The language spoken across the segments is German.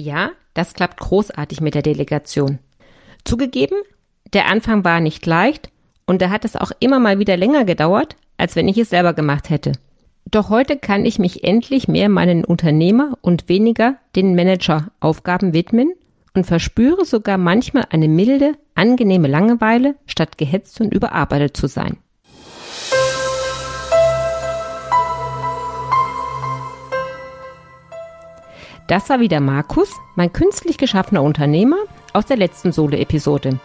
Ja, das klappt großartig mit der Delegation. Zugegeben, der Anfang war nicht leicht und da hat es auch immer mal wieder länger gedauert, als wenn ich es selber gemacht hätte. Doch heute kann ich mich endlich mehr meinen Unternehmer und weniger den Manager-Aufgaben widmen und verspüre sogar manchmal eine milde, angenehme Langeweile, statt gehetzt und überarbeitet zu sein. Das war wieder Markus, mein künstlich geschaffener Unternehmer aus der letzten Solo-Episode,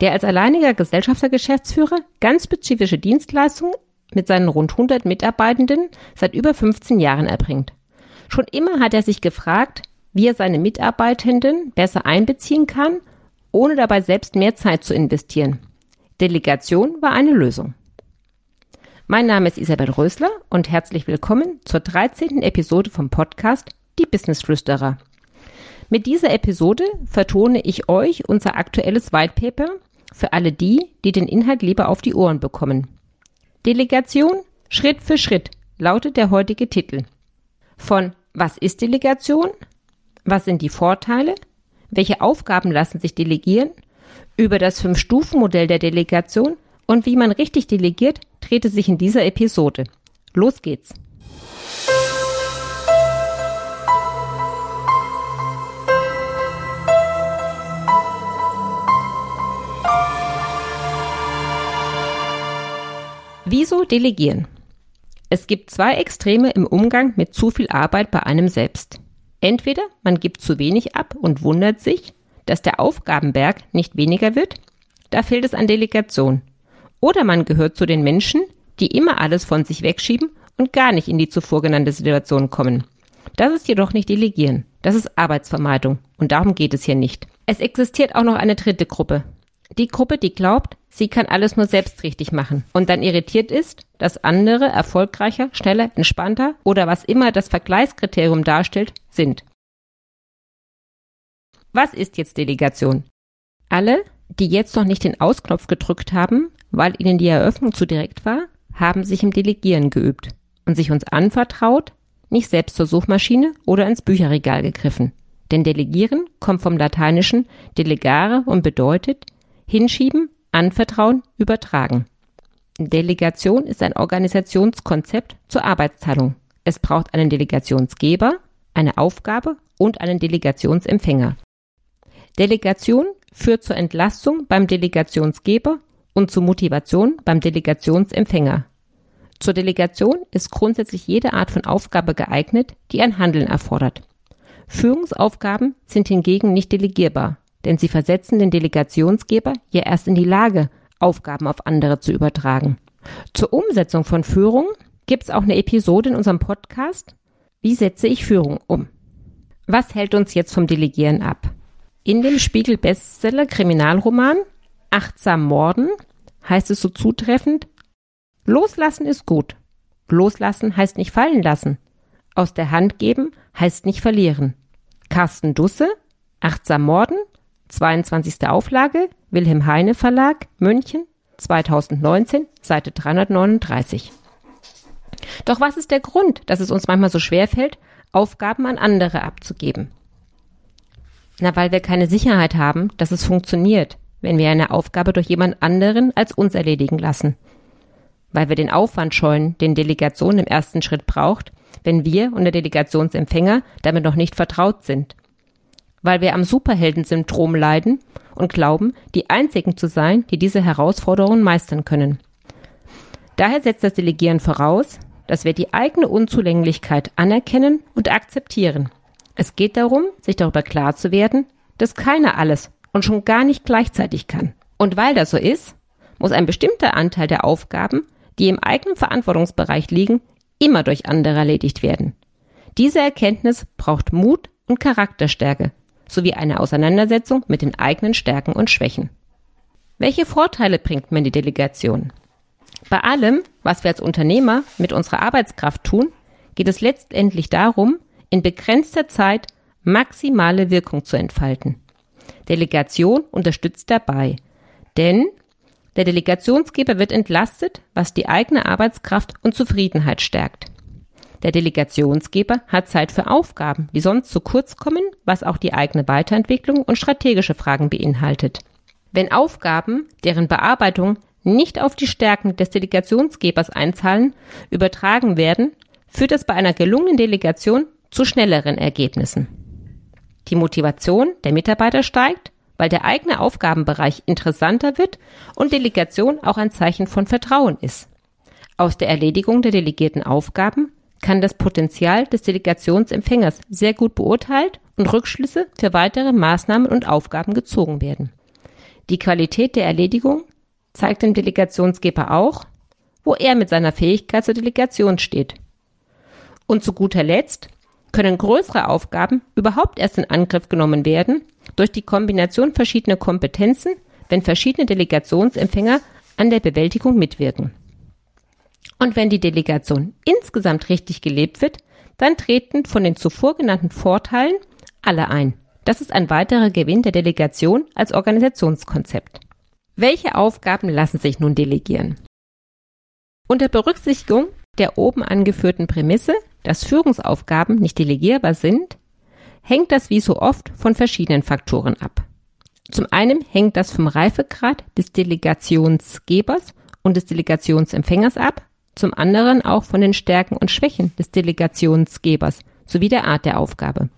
der als alleiniger Gesellschaftergeschäftsführer ganz spezifische Dienstleistungen mit seinen rund 100 Mitarbeitenden seit über 15 Jahren erbringt. Schon immer hat er sich gefragt, wie er seine Mitarbeitenden besser einbeziehen kann, ohne dabei selbst mehr Zeit zu investieren. Delegation war eine Lösung. Mein Name ist Isabel Rösler und herzlich willkommen zur 13. Episode vom Podcast die Businessflüsterer. Mit dieser Episode vertone ich euch unser aktuelles White Paper für alle die, die den Inhalt lieber auf die Ohren bekommen. Delegation Schritt für Schritt lautet der heutige Titel. Von Was ist Delegation? Was sind die Vorteile? Welche Aufgaben lassen sich delegieren? Über das Fünf-Stufen-Modell der Delegation und wie man richtig delegiert, dreht sich in dieser Episode. Los geht's! Wieso delegieren? Es gibt zwei Extreme im Umgang mit zu viel Arbeit bei einem selbst. Entweder man gibt zu wenig ab und wundert sich, dass der Aufgabenberg nicht weniger wird, da fehlt es an Delegation. Oder man gehört zu den Menschen, die immer alles von sich wegschieben und gar nicht in die zuvor genannte Situation kommen. Das ist jedoch nicht Delegieren, das ist Arbeitsvermeidung und darum geht es hier nicht. Es existiert auch noch eine dritte Gruppe, die Gruppe, die glaubt, sie kann alles nur selbst richtig machen und dann irritiert ist, dass andere erfolgreicher, schneller, entspannter oder was immer das Vergleichskriterium darstellt, sind. Was ist jetzt Delegation? Alle, die jetzt noch nicht den Ausknopf gedrückt haben, weil ihnen die Eröffnung zu direkt war, haben sich im Delegieren geübt und sich uns anvertraut, nicht selbst zur Suchmaschine oder ins Bücherregal gegriffen. Denn Delegieren kommt vom Lateinischen delegare und bedeutet, Hinschieben, anvertrauen, übertragen. Delegation ist ein Organisationskonzept zur Arbeitsteilung. Es braucht einen Delegationsgeber, eine Aufgabe und einen Delegationsempfänger. Delegation führt zur Entlastung beim Delegationsgeber und zur Motivation beim Delegationsempfänger. Zur Delegation ist grundsätzlich jede Art von Aufgabe geeignet, die ein Handeln erfordert. Führungsaufgaben sind hingegen nicht delegierbar denn sie versetzen den Delegationsgeber ja erst in die Lage, Aufgaben auf andere zu übertragen. Zur Umsetzung von Führung gibt es auch eine Episode in unserem Podcast. Wie setze ich Führung um? Was hält uns jetzt vom Delegieren ab? In dem Spiegel-Bestseller Kriminalroman Achtsam Morden heißt es so zutreffend, Loslassen ist gut. Loslassen heißt nicht fallen lassen. Aus der Hand geben heißt nicht verlieren. Carsten Dusse, Achtsam Morden 22. Auflage, Wilhelm Heine Verlag, München, 2019, Seite 339. Doch was ist der Grund, dass es uns manchmal so schwer fällt, Aufgaben an andere abzugeben? Na, weil wir keine Sicherheit haben, dass es funktioniert, wenn wir eine Aufgabe durch jemand anderen als uns erledigen lassen. Weil wir den Aufwand scheuen, den Delegation im ersten Schritt braucht, wenn wir und der Delegationsempfänger damit noch nicht vertraut sind weil wir am Superheldensyndrom leiden und glauben, die Einzigen zu sein, die diese Herausforderungen meistern können. Daher setzt das Delegieren voraus, dass wir die eigene Unzulänglichkeit anerkennen und akzeptieren. Es geht darum, sich darüber klar zu werden, dass keiner alles und schon gar nicht gleichzeitig kann. Und weil das so ist, muss ein bestimmter Anteil der Aufgaben, die im eigenen Verantwortungsbereich liegen, immer durch andere erledigt werden. Diese Erkenntnis braucht Mut und Charakterstärke, sowie eine Auseinandersetzung mit den eigenen Stärken und Schwächen. Welche Vorteile bringt mir die Delegation? Bei allem, was wir als Unternehmer mit unserer Arbeitskraft tun, geht es letztendlich darum, in begrenzter Zeit maximale Wirkung zu entfalten. Delegation unterstützt dabei, denn der Delegationsgeber wird entlastet, was die eigene Arbeitskraft und Zufriedenheit stärkt. Der Delegationsgeber hat Zeit für Aufgaben, die sonst zu kurz kommen, was auch die eigene Weiterentwicklung und strategische Fragen beinhaltet. Wenn Aufgaben, deren Bearbeitung nicht auf die Stärken des Delegationsgebers einzahlen, übertragen werden, führt das bei einer gelungenen Delegation zu schnelleren Ergebnissen. Die Motivation der Mitarbeiter steigt, weil der eigene Aufgabenbereich interessanter wird und Delegation auch ein Zeichen von Vertrauen ist. Aus der Erledigung der delegierten Aufgaben kann das Potenzial des Delegationsempfängers sehr gut beurteilt und Rückschlüsse für weitere Maßnahmen und Aufgaben gezogen werden. Die Qualität der Erledigung zeigt dem Delegationsgeber auch, wo er mit seiner Fähigkeit zur Delegation steht. Und zu guter Letzt können größere Aufgaben überhaupt erst in Angriff genommen werden durch die Kombination verschiedener Kompetenzen, wenn verschiedene Delegationsempfänger an der Bewältigung mitwirken. Und wenn die Delegation insgesamt richtig gelebt wird, dann treten von den zuvor genannten Vorteilen alle ein. Das ist ein weiterer Gewinn der Delegation als Organisationskonzept. Welche Aufgaben lassen sich nun delegieren? Unter Berücksichtigung der oben angeführten Prämisse, dass Führungsaufgaben nicht delegierbar sind, hängt das wie so oft von verschiedenen Faktoren ab. Zum einen hängt das vom Reifegrad des Delegationsgebers und des Delegationsempfängers ab, zum anderen auch von den Stärken und Schwächen des Delegationsgebers sowie der Art der Aufgabe.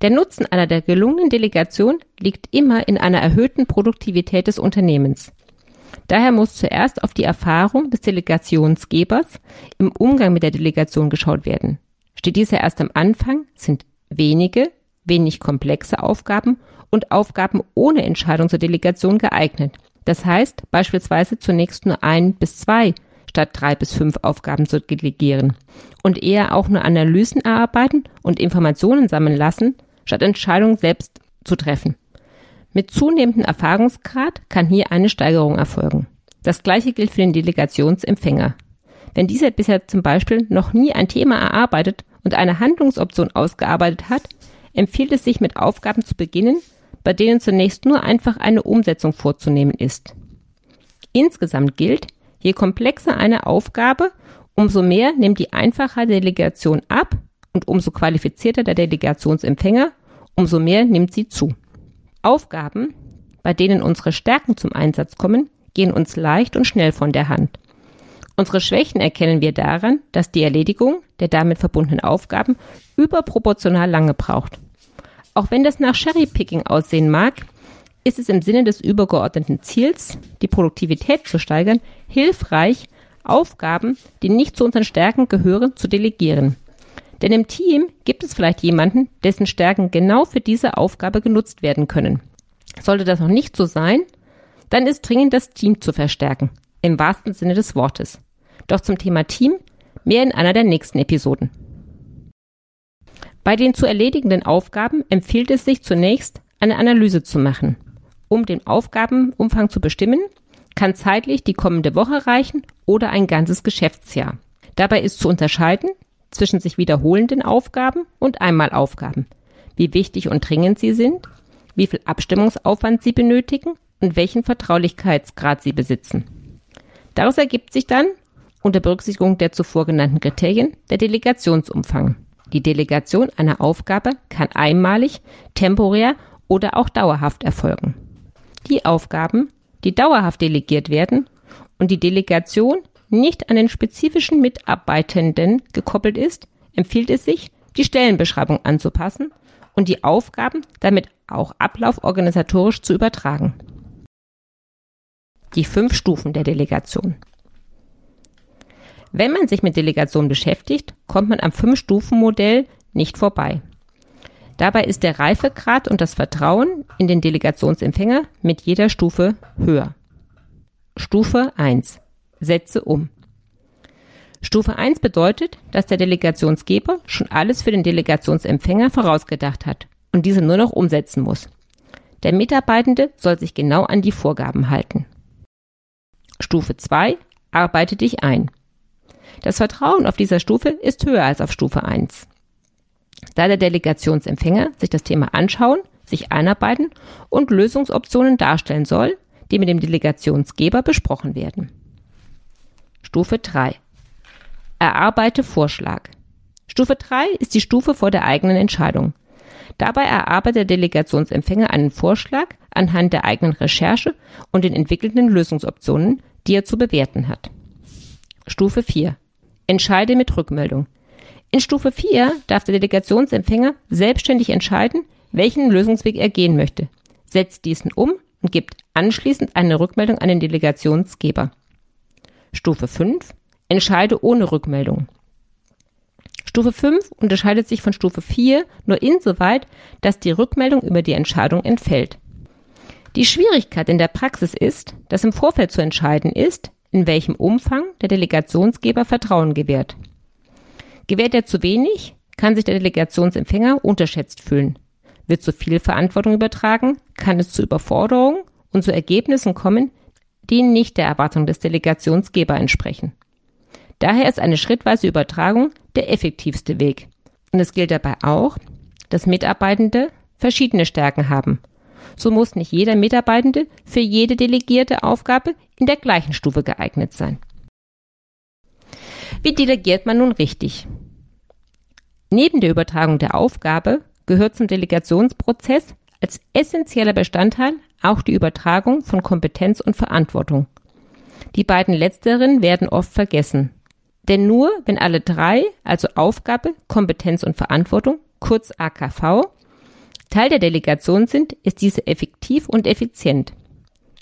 Der Nutzen einer der gelungenen Delegation liegt immer in einer erhöhten Produktivität des Unternehmens. Daher muss zuerst auf die Erfahrung des Delegationsgebers im Umgang mit der Delegation geschaut werden. Steht dieser erst am Anfang, sind wenige, wenig komplexe Aufgaben und Aufgaben ohne Entscheidung zur Delegation geeignet. Das heißt beispielsweise zunächst nur ein bis zwei statt drei bis fünf Aufgaben zu delegieren und eher auch nur Analysen erarbeiten und Informationen sammeln lassen, statt Entscheidungen selbst zu treffen. Mit zunehmendem Erfahrungsgrad kann hier eine Steigerung erfolgen. Das gleiche gilt für den Delegationsempfänger. Wenn dieser bisher zum Beispiel noch nie ein Thema erarbeitet und eine Handlungsoption ausgearbeitet hat, empfiehlt es sich mit Aufgaben zu beginnen, bei denen zunächst nur einfach eine Umsetzung vorzunehmen ist. Insgesamt gilt, Je komplexer eine Aufgabe, umso mehr nimmt die Einfachheit der Delegation ab und umso qualifizierter der Delegationsempfänger, umso mehr nimmt sie zu. Aufgaben, bei denen unsere Stärken zum Einsatz kommen, gehen uns leicht und schnell von der Hand. Unsere Schwächen erkennen wir daran, dass die Erledigung der damit verbundenen Aufgaben überproportional lange braucht. Auch wenn das nach Cherrypicking aussehen mag, ist es im Sinne des übergeordneten Ziels, die Produktivität zu steigern, hilfreich, Aufgaben, die nicht zu unseren Stärken gehören, zu delegieren. Denn im Team gibt es vielleicht jemanden, dessen Stärken genau für diese Aufgabe genutzt werden können. Sollte das noch nicht so sein, dann ist dringend das Team zu verstärken, im wahrsten Sinne des Wortes. Doch zum Thema Team mehr in einer der nächsten Episoden. Bei den zu erledigenden Aufgaben empfiehlt es sich zunächst, eine Analyse zu machen um den Aufgabenumfang zu bestimmen, kann zeitlich die kommende Woche reichen oder ein ganzes Geschäftsjahr. Dabei ist zu unterscheiden zwischen sich wiederholenden Aufgaben und Einmalaufgaben, wie wichtig und dringend sie sind, wie viel Abstimmungsaufwand sie benötigen und welchen Vertraulichkeitsgrad sie besitzen. Daraus ergibt sich dann, unter Berücksichtigung der zuvor genannten Kriterien, der Delegationsumfang. Die Delegation einer Aufgabe kann einmalig, temporär oder auch dauerhaft erfolgen die Aufgaben, die dauerhaft delegiert werden und die Delegation nicht an den spezifischen Mitarbeitenden gekoppelt ist, empfiehlt es sich, die Stellenbeschreibung anzupassen und die Aufgaben damit auch ablauforganisatorisch zu übertragen. Die fünf Stufen der Delegation. Wenn man sich mit Delegation beschäftigt, kommt man am Fünf-Stufen-Modell nicht vorbei. Dabei ist der Reifegrad und das Vertrauen in den Delegationsempfänger mit jeder Stufe höher. Stufe 1. Setze um. Stufe 1 bedeutet, dass der Delegationsgeber schon alles für den Delegationsempfänger vorausgedacht hat und diese nur noch umsetzen muss. Der Mitarbeitende soll sich genau an die Vorgaben halten. Stufe 2. Arbeite dich ein. Das Vertrauen auf dieser Stufe ist höher als auf Stufe 1 da der Delegationsempfänger sich das Thema anschauen, sich einarbeiten und Lösungsoptionen darstellen soll, die mit dem Delegationsgeber besprochen werden. Stufe 3. Erarbeite Vorschlag. Stufe 3 ist die Stufe vor der eigenen Entscheidung. Dabei erarbeitet der Delegationsempfänger einen Vorschlag anhand der eigenen Recherche und den entwickelten Lösungsoptionen, die er zu bewerten hat. Stufe 4. Entscheide mit Rückmeldung. In Stufe 4 darf der Delegationsempfänger selbstständig entscheiden, welchen Lösungsweg er gehen möchte, setzt diesen um und gibt anschließend eine Rückmeldung an den Delegationsgeber. Stufe 5. Entscheide ohne Rückmeldung. Stufe 5 unterscheidet sich von Stufe 4 nur insoweit, dass die Rückmeldung über die Entscheidung entfällt. Die Schwierigkeit in der Praxis ist, dass im Vorfeld zu entscheiden ist, in welchem Umfang der Delegationsgeber Vertrauen gewährt. Gewährt er zu wenig, kann sich der Delegationsempfänger unterschätzt fühlen. Wird zu viel Verantwortung übertragen, kann es zu Überforderungen und zu Ergebnissen kommen, die nicht der Erwartung des Delegationsgeber entsprechen. Daher ist eine schrittweise Übertragung der effektivste Weg. Und es gilt dabei auch, dass Mitarbeitende verschiedene Stärken haben. So muss nicht jeder Mitarbeitende für jede delegierte Aufgabe in der gleichen Stufe geeignet sein. Wie delegiert man nun richtig? Neben der Übertragung der Aufgabe gehört zum Delegationsprozess als essentieller Bestandteil auch die Übertragung von Kompetenz und Verantwortung. Die beiden letzteren werden oft vergessen. Denn nur wenn alle drei, also Aufgabe, Kompetenz und Verantwortung, kurz AKV, Teil der Delegation sind, ist diese effektiv und effizient.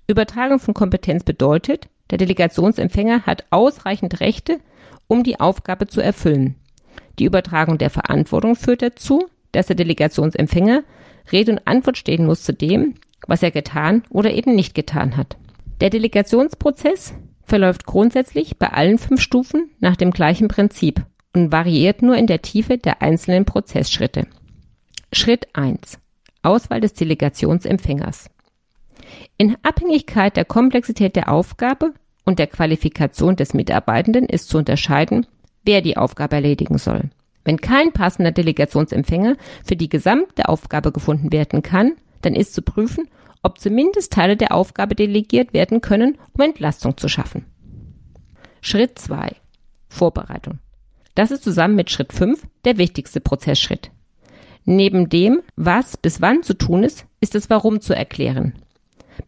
Übertragung von Kompetenz bedeutet, der Delegationsempfänger hat ausreichend Rechte, um die Aufgabe zu erfüllen. Die Übertragung der Verantwortung führt dazu, dass der Delegationsempfänger Rede und Antwort stehen muss zu dem, was er getan oder eben nicht getan hat. Der Delegationsprozess verläuft grundsätzlich bei allen fünf Stufen nach dem gleichen Prinzip und variiert nur in der Tiefe der einzelnen Prozessschritte. Schritt 1. Auswahl des Delegationsempfängers. In Abhängigkeit der Komplexität der Aufgabe und der Qualifikation des Mitarbeitenden ist zu unterscheiden, wer die Aufgabe erledigen soll. Wenn kein passender Delegationsempfänger für die gesamte Aufgabe gefunden werden kann, dann ist zu prüfen, ob zumindest Teile der Aufgabe delegiert werden können, um Entlastung zu schaffen. Schritt 2. Vorbereitung. Das ist zusammen mit Schritt 5 der wichtigste Prozessschritt. Neben dem, was bis wann zu tun ist, ist das Warum zu erklären.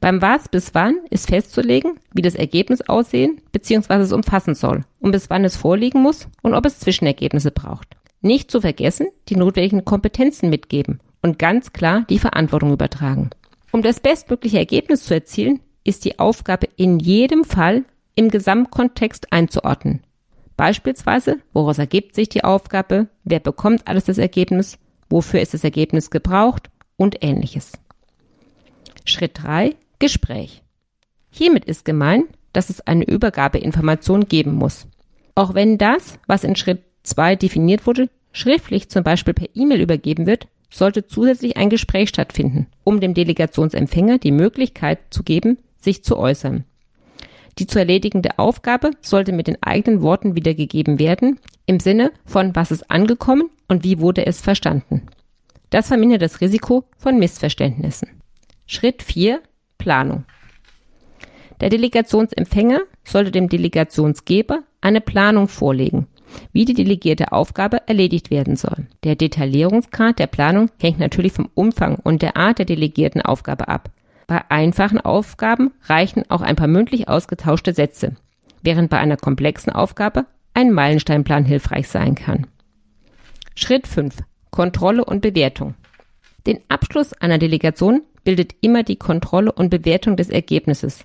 Beim Was bis wann ist festzulegen, wie das Ergebnis aussehen bzw. es umfassen soll und bis wann es vorliegen muss und ob es Zwischenergebnisse braucht. Nicht zu vergessen, die notwendigen Kompetenzen mitgeben und ganz klar die Verantwortung übertragen. Um das bestmögliche Ergebnis zu erzielen, ist die Aufgabe in jedem Fall im Gesamtkontext einzuordnen. Beispielsweise, woraus ergibt sich die Aufgabe, wer bekommt alles das Ergebnis, wofür ist das Ergebnis gebraucht und ähnliches. Schritt 3. Gespräch. Hiermit ist gemeint, dass es eine Übergabeinformation geben muss. Auch wenn das, was in Schritt 2 definiert wurde, schriftlich zum Beispiel per E-Mail übergeben wird, sollte zusätzlich ein Gespräch stattfinden, um dem Delegationsempfänger die Möglichkeit zu geben, sich zu äußern. Die zu erledigende Aufgabe sollte mit den eigenen Worten wiedergegeben werden, im Sinne von was ist angekommen und wie wurde es verstanden. Das vermindert das Risiko von Missverständnissen. Schritt 4. Planung. Der Delegationsempfänger sollte dem Delegationsgeber eine Planung vorlegen, wie die delegierte Aufgabe erledigt werden soll. Der Detaillierungsgrad der Planung hängt natürlich vom Umfang und der Art der delegierten Aufgabe ab. Bei einfachen Aufgaben reichen auch ein paar mündlich ausgetauschte Sätze, während bei einer komplexen Aufgabe ein Meilensteinplan hilfreich sein kann. Schritt 5. Kontrolle und Bewertung. Den Abschluss einer Delegation bildet immer die Kontrolle und Bewertung des Ergebnisses.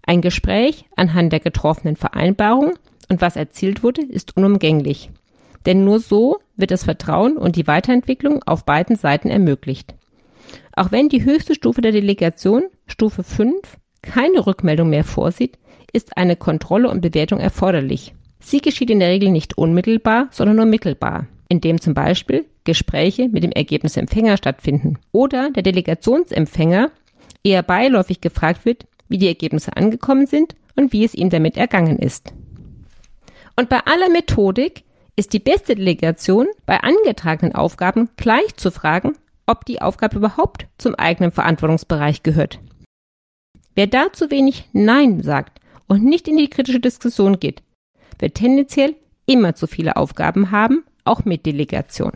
Ein Gespräch anhand der getroffenen Vereinbarung und was erzielt wurde, ist unumgänglich. Denn nur so wird das Vertrauen und die Weiterentwicklung auf beiden Seiten ermöglicht. Auch wenn die höchste Stufe der Delegation, Stufe 5, keine Rückmeldung mehr vorsieht, ist eine Kontrolle und Bewertung erforderlich. Sie geschieht in der Regel nicht unmittelbar, sondern nur mittelbar, indem zum Beispiel Gespräche mit dem Ergebnisempfänger stattfinden oder der Delegationsempfänger eher beiläufig gefragt wird, wie die Ergebnisse angekommen sind und wie es ihm damit ergangen ist. Und bei aller Methodik ist die beste Delegation bei angetragenen Aufgaben gleich zu fragen, ob die Aufgabe überhaupt zum eigenen Verantwortungsbereich gehört. Wer da zu wenig Nein sagt und nicht in die kritische Diskussion geht, wird tendenziell immer zu viele Aufgaben haben, auch mit Delegation.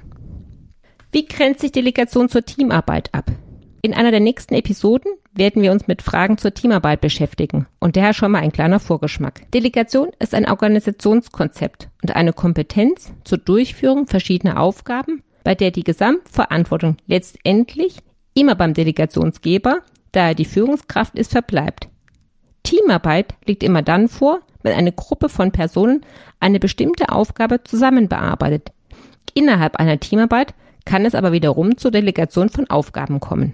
Wie grenzt sich Delegation zur Teamarbeit ab? In einer der nächsten Episoden werden wir uns mit Fragen zur Teamarbeit beschäftigen und daher schon mal ein kleiner Vorgeschmack. Delegation ist ein Organisationskonzept und eine Kompetenz zur Durchführung verschiedener Aufgaben, bei der die Gesamtverantwortung letztendlich immer beim Delegationsgeber, da er die Führungskraft ist, verbleibt. Teamarbeit liegt immer dann vor, wenn eine Gruppe von Personen eine bestimmte Aufgabe zusammen bearbeitet. Innerhalb einer Teamarbeit kann es aber wiederum zur Delegation von Aufgaben kommen.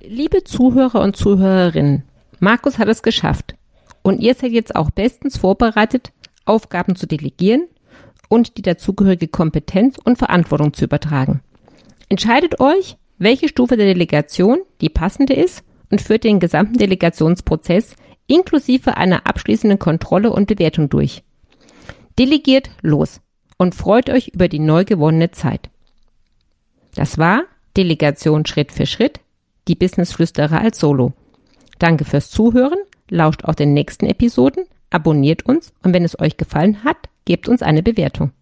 Liebe Zuhörer und Zuhörerinnen, Markus hat es geschafft. Und ihr seid jetzt auch bestens vorbereitet, Aufgaben zu delegieren und die dazugehörige Kompetenz und Verantwortung zu übertragen. Entscheidet euch, welche Stufe der Delegation die passende ist und führt den gesamten Delegationsprozess inklusive einer abschließenden Kontrolle und Bewertung durch. Delegiert los und freut euch über die neu gewonnene Zeit. Das war Delegation Schritt für Schritt, die Businessflüsterer als Solo. Danke fürs Zuhören, lauscht auch den nächsten Episoden, abonniert uns und wenn es euch gefallen hat, gebt uns eine Bewertung.